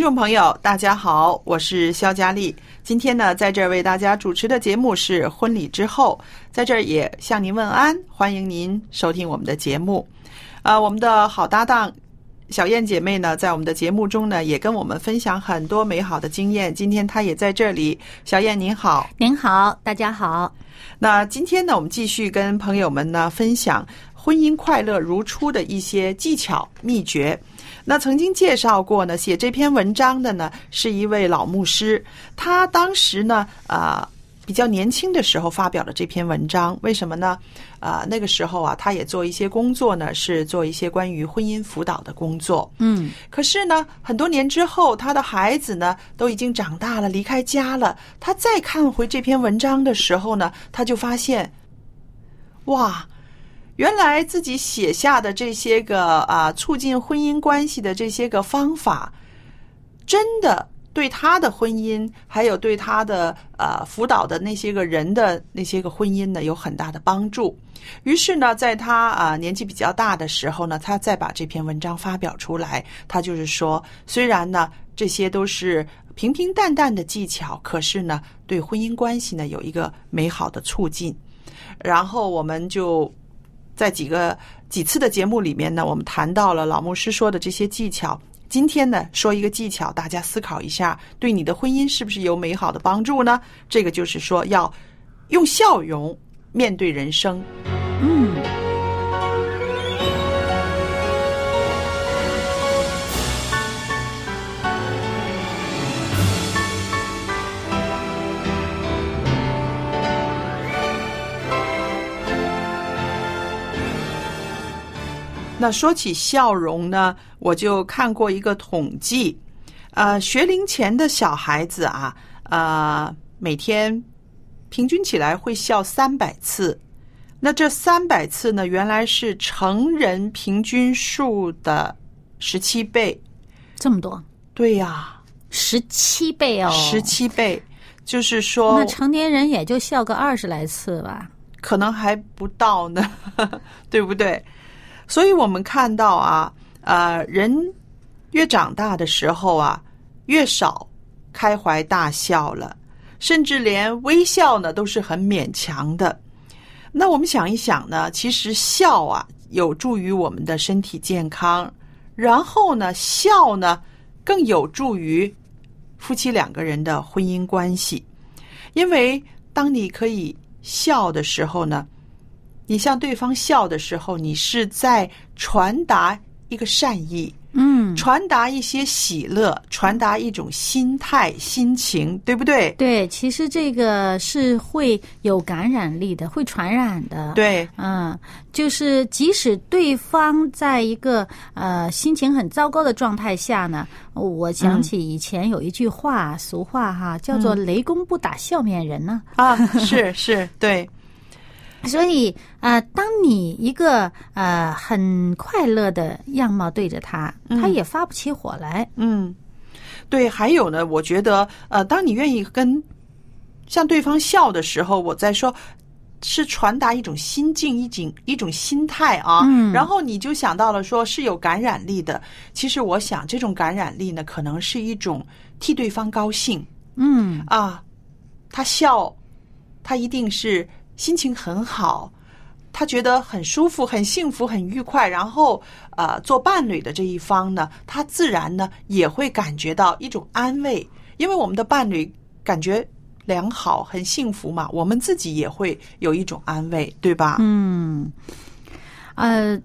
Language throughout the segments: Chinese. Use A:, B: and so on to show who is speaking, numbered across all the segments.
A: 听众朋友，大家好，我是肖佳丽。今天呢，在这儿为大家主持的节目是《婚礼之后》，在这儿也向您问安，欢迎您收听我们的节目。呃，我们的好搭档小燕姐妹呢，在我们的节目中呢，也跟我们分享很多美好的经验。今天她也在这里，小燕您好。
B: 您好，大家好。
A: 那今天呢，我们继续跟朋友们呢分享婚姻快乐如初的一些技巧秘诀。那曾经介绍过呢，写这篇文章的呢是一位老牧师，他当时呢，呃。比较年轻的时候发表了这篇文章，为什么呢？啊、那个时候啊，他也做一些工作呢，是做一些关于婚姻辅导的工作。
B: 嗯，
A: 可是呢，很多年之后，他的孩子呢都已经长大了，离开家了。他再看回这篇文章的时候呢，他就发现，哇，原来自己写下的这些个啊促进婚姻关系的这些个方法，真的对他的婚姻，还有对他的呃辅导的那些个人的那些个婚姻呢，有很大的帮助。于是呢，在他啊、年纪比较大的时候呢，他再把这篇文章发表出来。他就是说，虽然呢这些都是平平淡淡的技巧，可是呢对婚姻关系呢有一个美好的促进。然后我们就在几个几次的节目里面呢，我们谈到了老牧师说的这些技巧。今天呢，说一个技巧，大家思考一下，对你的婚姻是不是有美好的帮助呢？这个就是说，要用笑容面对人生。
B: 嗯，
A: 那说起笑容呢，我就看过一个统计，呃，学龄前的小孩子啊，呃，每天平均起来会笑三百次。那这三百次呢，原来是成人平均数的十七倍。
B: 这么多，
A: 对呀、
B: 十七倍哦，
A: 十。七倍，就是说
B: 那成年人也就笑个二十来次吧。
A: 可能还不到呢，对不对？所以我们看到啊，呃，人越长大的时候啊，越少开怀大笑了，甚至连微笑呢都是很勉强的。那我们想一想呢，其实笑啊有助于我们的身体健康，然后呢，笑呢更有助于夫妻两个人的婚姻关系，因为当你可以笑的时候呢，你向对方笑的时候，你是在传达一个善意，
B: 嗯，
A: 传达一些喜乐，传达一种心态、心情，对不对？
B: 对，其实这个是会有感染力的，会传染的。。
A: 对，
B: 嗯，就是即使对方在一个呃心情很糟糕的状态下呢，我想起以前有一句话，俗话哈，叫做“雷公不打笑面人”呢。
A: 啊，是是，对，
B: 所以呃，当你一个呃很快乐的样貌对着他，他也发不起火来。
A: 嗯对，还有呢，我觉得呃，当你愿意跟向对方笑的时候，我在说。是传达一种心境，一种一种心态啊，
B: 嗯
A: 然后你就想到了说是有感染力的。其实我想，这种感染力呢，可能是一种替对方高兴
B: 嗯
A: 啊，他笑，他一定是心情很好，他觉得很舒服、很幸福、很愉快。然后，呃，做伴侣的这一方呢，他自然呢也会感觉到一种安慰，因为我们的伴侣感觉良好、很幸福嘛，我们自己也会有一种安慰，对吧？
B: 嗯，呃，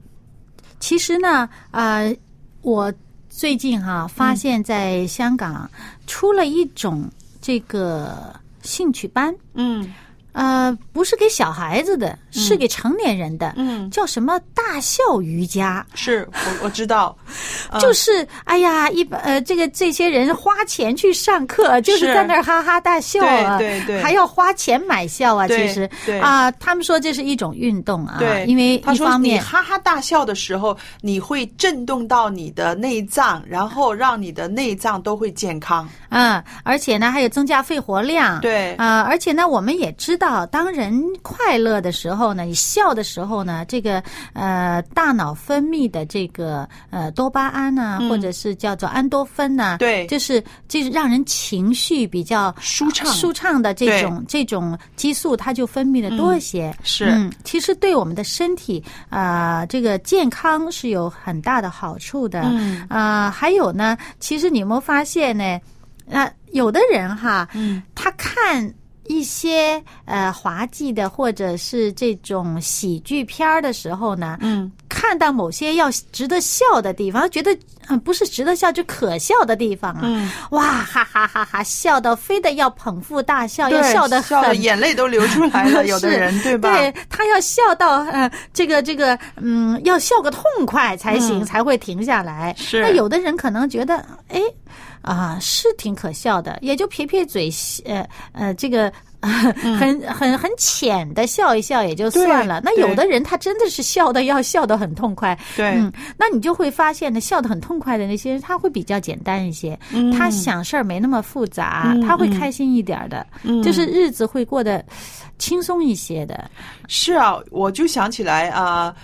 B: 其实呢，呃，我最近哈、发现，在香港出了一种这个兴趣班，
A: 嗯
B: 呃，不是给小孩子的，是给成年人的，
A: 嗯，
B: 叫什么大笑瑜伽。
A: 是我我知道，嗯
B: 就是，哎呀，一般呃，这个这些人花钱去上课，就是
A: 是
B: 在那儿哈哈大笑啊，
A: 对对对
B: 还要花钱买笑啊。其实
A: 对
B: 啊，他们说这是一种运动啊，
A: 对，
B: 因为
A: 他说你
B: 一方面
A: 哈哈大笑的时候，你会震动到你的内脏，然后让你的内脏都会健康。
B: 嗯，而且呢，还有增加肺活量。
A: 对
B: 啊、而且呢，我们也知道，当人快乐的时候呢，你笑的时候呢，这个呃大脑分泌的这个呃多巴胺呢、或者是叫做安多芬呢、
A: 嗯对
B: 就是就是让人情绪比较
A: 舒畅
B: 舒畅的这种这种激素，它就分泌的多一些。
A: 是
B: 嗯，其实对我们的身体啊、呃这个健康是有很大的好处的。
A: 嗯
B: 啊、还有呢，其实你有没有发现呢？那，有的人哈，
A: 嗯，
B: 他看一些呃滑稽的或者是这种喜剧片儿的时候呢，
A: 嗯，
B: 看到某些要值得笑的地方，觉得嗯、呃不是值得笑，就可笑的地方啊，
A: 嗯，
B: 哇哈哈哈哈，笑到非得要捧腹大笑，要笑得
A: 笑的
B: 很
A: 眼泪都流出来了，有的人对吧？
B: 对他要笑到呃，这个这个，嗯，要笑个痛快才行，
A: 嗯
B: 才会停下来。
A: 是
B: 那有的人可能觉得，哎，啊，是挺可笑的，也就撇撇嘴，呃呃，这个。很很很浅的笑一笑也就算了，那有的人他真的是笑的要笑的很痛快，
A: 对。
B: 嗯，那你就会发现呢，笑的很痛快的那些人，他会比较简单一些，
A: 嗯。
B: 他想事儿没那么复杂，
A: 嗯
B: 他会
A: 嗯。
B: 开心一点的，
A: 嗯。
B: 就是日子会过得轻松一些的。
A: 是啊，我就想起来啊、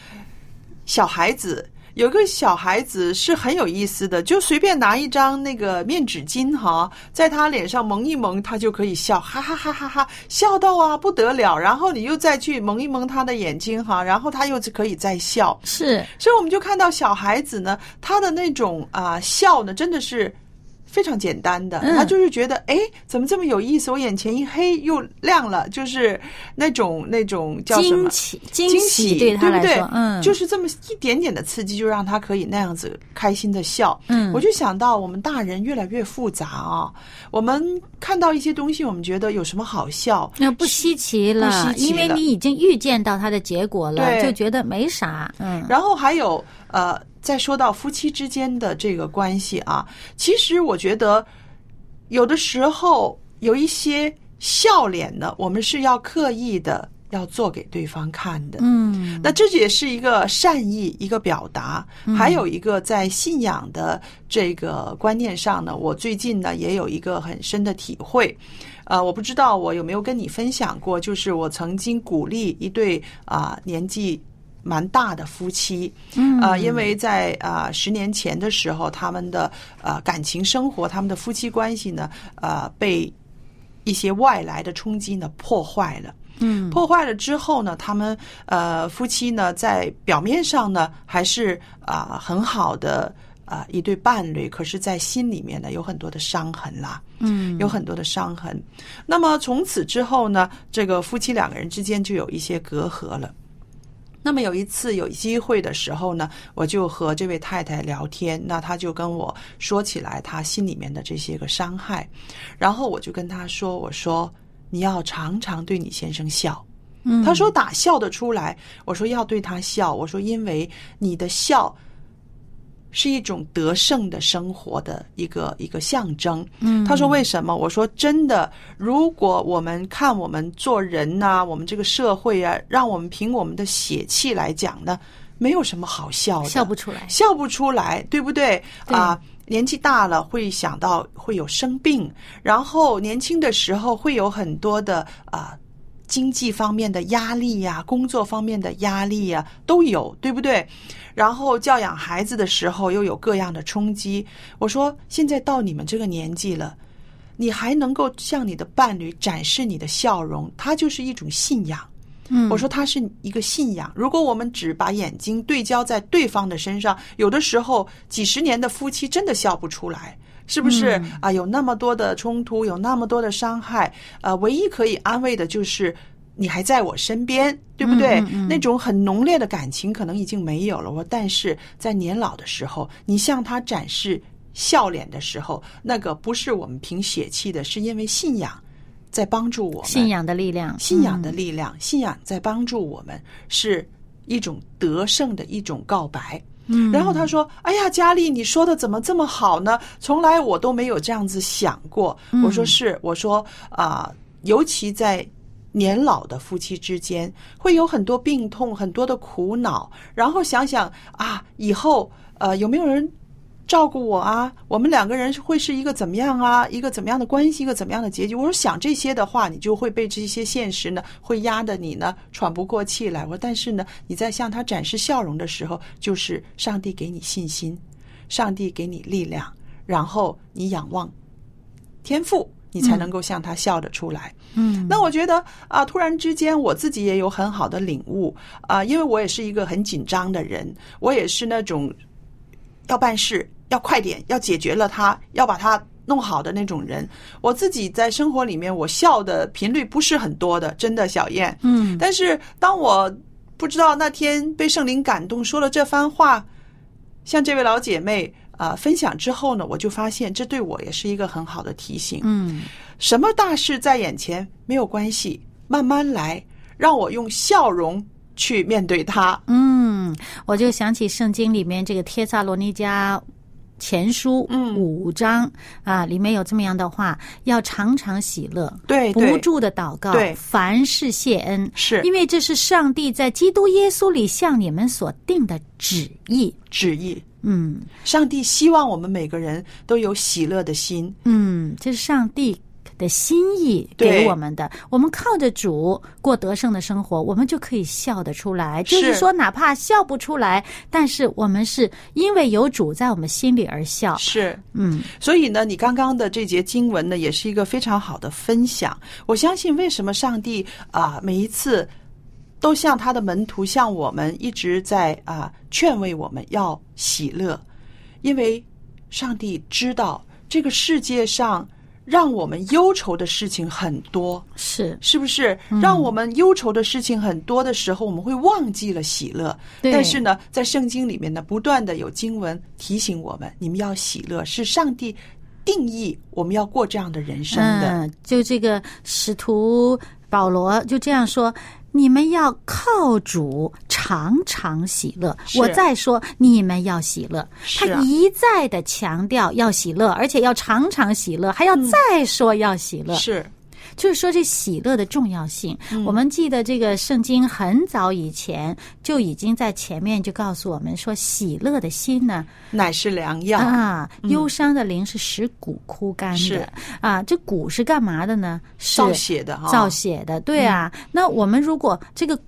A: 小孩子。有个小孩子是很有意思的，就随便拿一张那个面纸巾哈，在他脸上蒙一蒙，他就可以笑，哈哈哈哈哈，笑到啊不得了。然后你又再去蒙一蒙他的眼睛哈，然后他又可以再笑。
B: 是，
A: 所以我们就看到小孩子呢，他的那种啊、笑呢，真的是非常简单的，
B: 嗯
A: 他就是觉得哎，怎么这么有意思？我眼前一黑又亮了，就是那种那种叫什么
B: 惊喜，惊
A: 惊
B: 喜对他
A: 不对
B: 来说，？嗯，
A: 就是这么一点点的刺激，就让他可以那样子开心的笑。
B: 嗯
A: 我就想到我们大人越来越复杂啊，我们看到一些东西，我们觉得有什么好笑？
B: 那不稀奇了，因为你已经预见到它的结果了，就觉得没啥。嗯，
A: 然后还有呃，再说到夫妻之间的这个关系啊，其实我觉得有的时候有一些笑脸呢，我们是要刻意的要做给对方看的。
B: 嗯，
A: 那这也是一个善意，一个表达，还有一个在信仰的这个观念上呢，我最近呢也有一个很深的体会。呃，我不知道我有没有跟你分享过，就是我曾经鼓励一对啊、年纪蛮大的夫妻，
B: 嗯
A: 啊，因为在啊十年前的时候，他们的呃感情生活，他们的夫妻关系呢，呃被一些外来的冲击呢破坏了。
B: 嗯
A: 破坏了之后呢，他们呃夫妻呢在表面上呢还是啊、很好的啊、一对伴侣，可是，在心里面呢有很多的伤痕啦。
B: 嗯，
A: 有很多的伤痕。那么从此之后呢，这个夫妻两个人之间就有一些隔阂了。那么有一次有机会的时候呢，我就和这位太太聊天，那她就跟我说起来她心里面的这些个伤害，然后我就跟她说：“我说你要常常对你先生笑。”
B: 嗯
A: 她说打笑得出来，我说要对他笑，我说因为你的笑是一种得胜的生活的一个一个象征。
B: 嗯
A: 他说为什么？我说真的，如果我们看我们做人呐、我们这个社会啊，让我们凭我们的血气来讲呢，没有什么好笑的，
B: 笑不出来。
A: 笑不出来，对不
B: 对？
A: 啊，年纪大了会想到会有生病，然后年轻的时候会有很多的啊、经济方面的压力呀、工作方面的压力呀都有，对不对？然后教养孩子的时候又有各样的冲击。我说，现在到你们这个年纪了，你还能够向你的伴侣展示你的笑容，它就是一种信仰。
B: 嗯
A: 我说它是一个信仰。如果我们只把眼睛对焦在对方的身上，有的时候几十年的夫妻真的笑不出来。是不是
B: 嗯
A: 啊？有那么多的冲突，有那么多的伤害，呃，唯一可以安慰的就是你还在我身边，对不对？
B: 嗯嗯嗯
A: 那种很浓烈的感情可能已经没有了。我但是在年老的时候，你向他展示笑脸的时候，那个不是我们凭血气的，是因为信仰在帮助我们。
B: 信仰的力量，
A: 信仰的力量，信仰在帮助我们，是一种得胜的一种告白。
B: 嗯，
A: 然后他说：“哎呀，佳丽，你说的怎么这么好呢？从来我都没有这样子想过。
B: 嗯
A: 我说是，我说啊、尤其在年老的夫妻之间，会有很多病痛，很多的苦恼。然后想想啊，以后呃有没有人照顾我啊？我们两个人会是一个怎么样啊？一个怎么样的关系？一个怎么样的结局？我说想这些的话，你就会被这些现实呢，会压得你呢喘不过气来。我说但是呢，你在向他展示笑容的时候，就是上帝给你信心，上帝给你力量，然后你仰望天赋，你才能够向他笑得出来。
B: 嗯，
A: 那我觉得啊，突然之间我自己也有很好的领悟啊，因为我也是一个很紧张的人，我也是那种要办事要快点，要解决了它，要把它弄好的那种人。我自己在生活里面，我笑的频率不是很多的，真的，小燕。
B: 嗯
A: 但是当我不知道那天被圣灵感动说了这番话，向这位老姐妹啊、分享之后呢，我就发现这对我也是一个很好的提醒。
B: 嗯
A: 什么大事在眼前没有关系，慢慢来，让我用笑容去面对它。
B: 嗯，我就想起圣经里面这个帖撒罗尼迦前书
A: 嗯
B: 五章啊，里面有这么样的话：要常常喜乐，
A: 对对
B: 不住的祷告，
A: 对
B: 凡事谢恩，
A: 是
B: 因为这是上帝在基督耶稣里向你们所定的旨意。
A: 旨意。
B: 嗯
A: 上帝希望我们每个人都有喜乐的心，
B: 嗯，这是上帝。的心意给我们的，我们靠着主过得胜的生活，我们就可以笑得出来。就是
A: 是
B: 说，哪怕笑不出来，但是我们是因为有主在我们心里而笑。
A: 是。
B: 嗯
A: 所以呢，你刚刚的这节经文呢，也是一个非常好的分享。我相信，为什么上帝啊、每一次都像他的门徒，像我们一直在啊、劝慰我们要喜乐，因为上帝知道这个世界上让我们忧愁的事情很多，
B: 是
A: 是不是？让我们忧愁的事情很多的时候，我们会忘记了喜乐。但是呢，在圣经里面呢，不断的有经文提醒我们，你们要喜乐，是上帝定义我们要过这样的人生的。
B: 嗯，就这个使徒保罗就这样说。你们要靠主常常喜乐。我再说，你们要喜乐。他一再的强调要喜乐，而且要常常喜乐，还要再说要喜乐。
A: 是
B: 就是说这喜乐的重要性。我们记得这个圣经很早以前就已经在前面就告诉我们说，喜乐的心呢，
A: 乃是良药。
B: 啊，忧伤的灵是使骨枯干
A: 是
B: 的啊。这骨是干嘛的呢？是
A: 造血的哈
B: 造血的，对啊。那我们如果这个。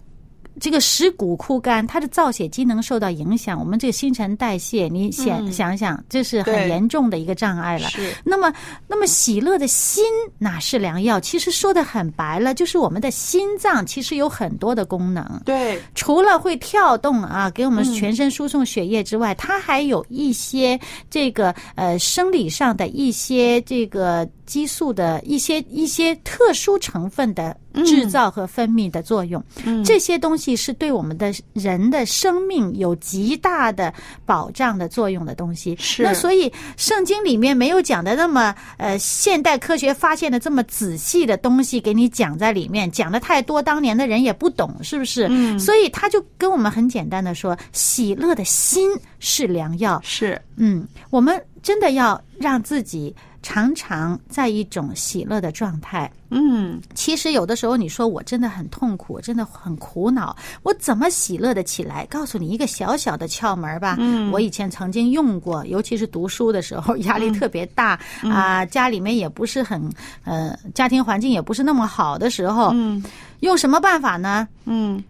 B: 这个食骨枯干，它的造血机能受到影响，我们这个新陈代谢，你想、想想，这是很严重的一个障碍了。
A: 是
B: 那么，那么喜乐的心哪是良药？其实说的很白了，就是我们的心脏其实有很多的功能。
A: 对，
B: 除了会跳动啊，给我们全身输送血液之外，它还有一些这个呃生理上的一些这个激素的一些一些特殊成分的制造和分泌的作用。嗯这些东西是对我们的人的生命有极大的保障的作用的东西。
A: 是
B: 那所以圣经里面没有讲的那么呃现代科学发现的这么仔细的东西给你讲在里面，讲的太多，当年的人也不懂，是不是？
A: 嗯
B: 所以他就跟我们很简单的说，喜乐的心是良药。
A: 是
B: 嗯，我们真的要让自己常常在一种喜乐的状态。
A: 嗯
B: 其实有的时候你说我真的很痛苦，真的很苦恼，我怎么喜乐的起来？告诉你一个小小的窍门吧。嗯，我以前曾经用过，尤其是读书的时候，压力特别大啊、家里面也不是很呃，家庭环境也不是那么好的时候，
A: 嗯
B: 用什么办法呢？
A: 嗯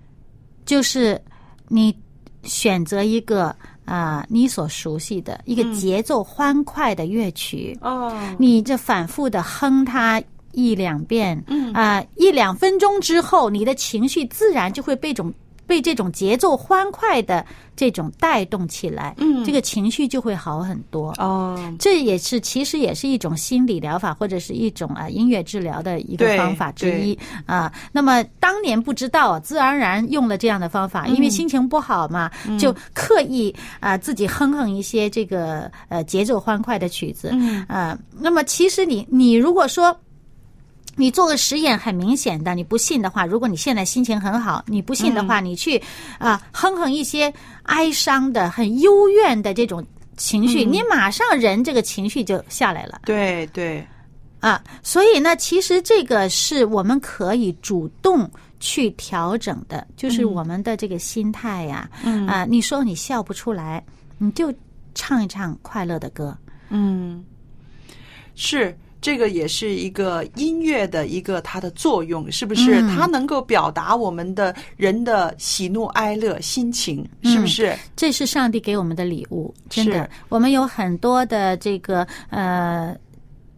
B: 就是你选择一个啊、你所熟悉的一个节奏欢快的乐曲，
A: 哦。
B: 你这反复的哼它一两遍，
A: 嗯。
B: 啊、一两分钟之后，你的情绪自然就会被种被这种节奏欢快的这种带动起来，
A: 嗯
B: 这个情绪就会好很多。
A: 哦
B: 这也是其实也是一种心理疗法或者是一种啊音乐治疗的一个方法之一啊。那么当年不知道，自然而然用了这样的方法，
A: 嗯
B: 因为心情不好嘛，就刻意啊自己哼哼一些这个呃节奏欢快的曲子
A: 嗯
B: 啊。那么其实你你如果说。你做个实验，很明显的，你不信的话，如果你现在心情很好，你不信的话，你去啊、哼哼一些哀伤的、很幽怨的这种情绪，你马上人这个情绪就下来了
A: 对对
B: 啊。所以呢，其实这个是我们可以主动去调整的，就是我们的这个心态呀、
A: 嗯
B: 啊。你说你笑不出来，你就唱一唱快乐的歌。
A: 嗯是。这个也是一个音乐的一个它的作用，是不是？
B: 嗯
A: 它能够表达我们的人的喜怒哀乐心情，是不是？
B: 这是上帝给我们的礼物，真的。我们有很多的这个呃。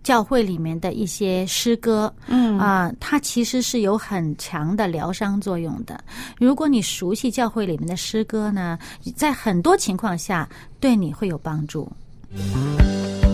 B: 教会里面的一些诗歌，
A: 嗯
B: 啊、它其实是有很强的疗伤作用的。如果你熟悉教会里面的诗歌呢，在很多情况下对你会有帮助。
C: 你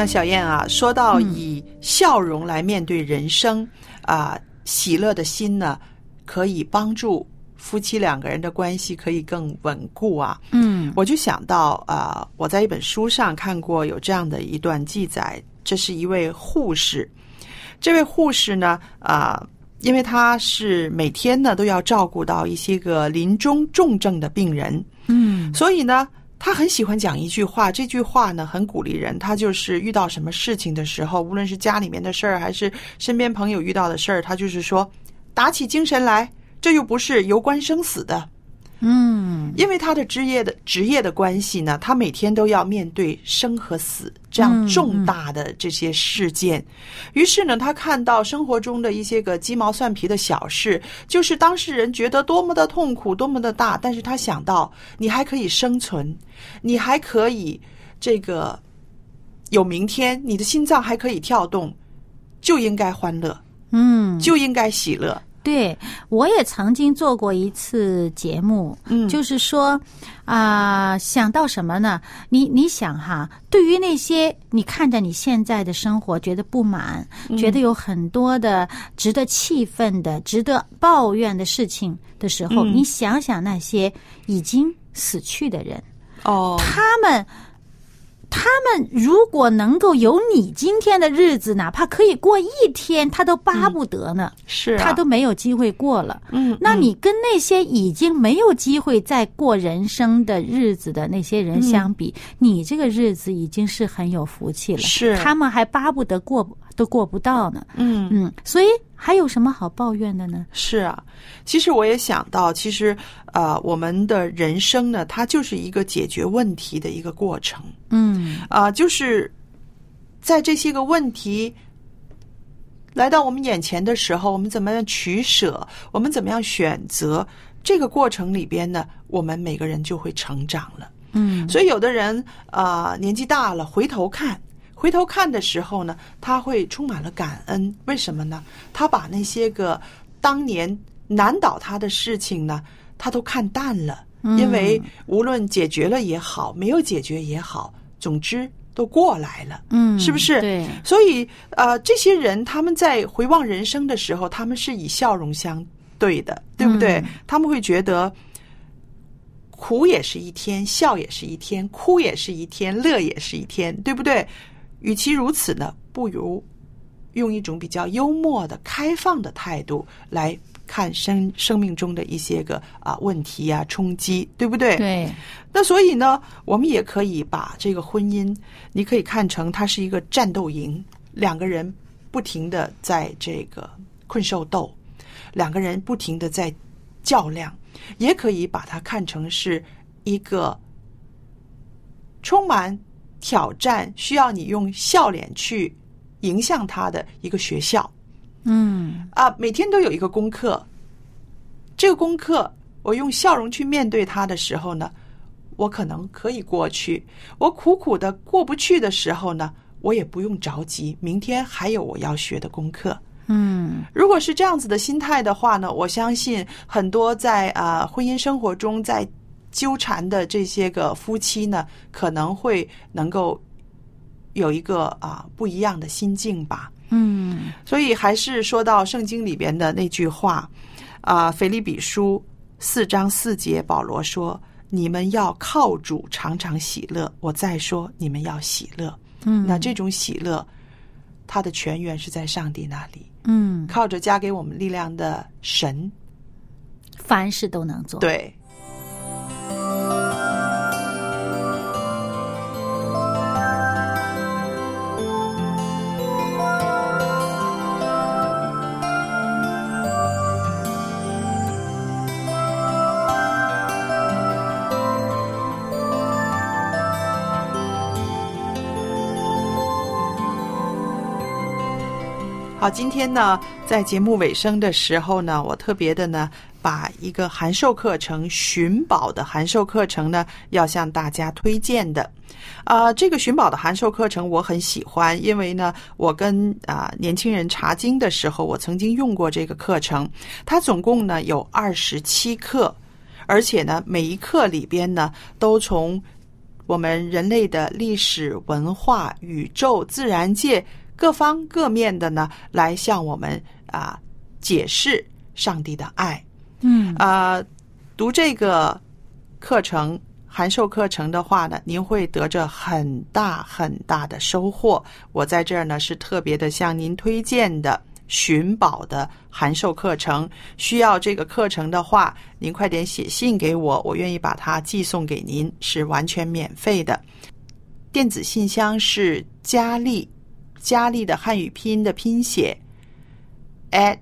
A: 那小燕啊，说到以笑容来面对人生，啊、喜乐的心呢，可以帮助夫妻两个人的关系可以更稳固啊。
B: 嗯。
A: 我就想到啊、我在一本书上看过有这样的一段记载，这是一位护士，这位护士呢，啊、因为她是每天呢都要照顾到一些个临终重症的病人，
B: 嗯。
A: 所以呢，他很喜欢讲一句话，这句话呢很鼓励人。他就是遇到什么事情的时候，无论是家里面的事儿，还是身边朋友遇到的事儿，他就是说，打起精神来，这又不是攸关生死的。
B: 嗯
A: 因为他的职业的职业的关系呢，他每天都要面对生和死这样重大的这些事件。于是呢，他看到生活中的一些个鸡毛蒜皮的小事，就是当事人觉得多么的痛苦，多么的大，但是他想到你还可以生存，你还可以这个有明天，你的心脏还可以跳动，就应该欢乐，
B: 嗯，
A: 就应该喜乐。
B: 对，我也曾经做过一次节目，
A: 嗯
B: 就是说啊、想到什么呢？你你想哈，对于那些你看着你现在的生活觉得不满，觉得有很多的值得气愤的、值得抱怨的事情的时候，
A: 嗯
B: 你想想那些已经死去的人，
A: 哦，
B: 他们。他们如果能够有你今天的日子，哪怕可以过一天，他都巴不得呢。
A: 是、啊，
B: 他都没有机会过了。
A: 嗯，
B: 那你跟那些已经没有机会再过人生的日子的那些人相比，你这个日子已经是很有福气了。
A: 是
B: 他们还巴不得过都过不到呢。
A: 嗯
B: 嗯，所以还有什么好抱怨的呢？
A: 是啊，其实我也想到，其实呃，我们的人生呢，它就是一个解决问题的一个过程
B: 嗯
A: 啊、就是在这些个问题来到我们眼前的时候，我们怎么样取舍，我们怎么样选择，这个过程里边呢，我们每个人就会成长了。
B: 嗯
A: 所以有的人啊、呃年纪大了，回头看，回头看的时候呢，他会充满了感恩。为什么呢？他把那些个当年难倒他的事情呢，他都看淡了。因为无论解决了也好，没有解决也好，总之都过来了。
B: 嗯，
A: 是不是？
B: 对，
A: 所以呃，这些人他们在回望人生的时候，他们是以笑容相对的，对不对？
B: 嗯
A: 他们会觉得苦也是一天，笑也是一天，哭也是一天，乐也是一天，对不对？与其如此呢，不如用一种比较幽默的、开放的态度来看生生命中的一些个啊问题啊冲击，对不对？
B: 对，
A: 那所以呢，我们也可以把这个婚姻，你可以看成它是一个战斗营，两个人不停的在这个困兽斗，两个人不停的在较量，也可以把它看成是一个充满挑战，需要你用笑脸去迎向他的一个学校。
B: 嗯
A: 啊，每天都有一个功课。这个功课，我用笑容去面对它的时候呢，我可能可以过去。我苦苦的过不去的时候呢，我也不用着急，明天还有我要学的功课。
B: 嗯
A: 如果是这样子的心态的话呢，我相信很多在啊、婚姻生活中在纠缠的这些个夫妻呢，可能会能够有一个啊、不一样的心境吧。
B: 嗯
A: 所以还是说到圣经里边的那句话，啊，腓立比书四章四节，保罗说：“你们要靠主常常喜乐。”我再说，你们要喜乐。
B: 嗯，
A: 那这种喜乐，它的泉源是在上帝那里，
B: 嗯，
A: 靠着加给我们力量的神。
B: 凡事都能做。，
A: 对，今天呢，在节目尾声的时候呢，我特别的呢，把一个函授课程寻宝的函授课程呢，要向大家推荐的。啊、这个寻宝的函授课程我很喜欢，因为呢，我跟啊、年轻人查经的时候，我曾经用过这个课程。它总共呢有二十七课，而且呢，每一课里边呢，都从我们人类的历史文化、宇宙、自然界各方各面的呢，来向我们啊解释上帝的爱。
B: 嗯
A: 啊，读这个课程函授课程的话呢，您会得着很大很大的收获。我在这儿呢是特别的向您推荐的寻宝的函授课程。需要这个课程的话，您快点写信给我，我愿意把它寄送给您，是完全免费的。电子信箱是佳丽，佳丽的汉语拼音的拼写 at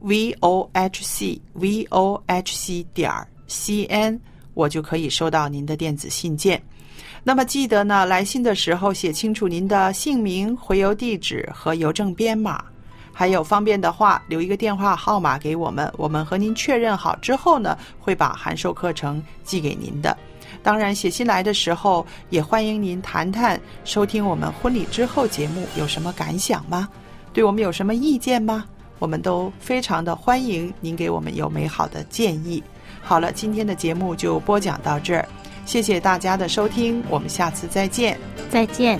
A: v o h c v o h c 点 c n，我就可以收到您的电子信件。那么记得呢，来信的时候写清楚您的姓名、回邮地址和邮政编码，还有方便的话留一个电话号码给我们，我们和您确认好之后呢，会把函授课程寄给您的。当然，写信来的时候也欢迎您谈谈收听我们婚礼之后节目有什么感想吗？对我们有什么意见吗？我们都非常的欢迎您给我们有美好的建议。好了，今天的节目就播讲到这儿，谢谢大家的收听，我们下次再见。
B: 再见。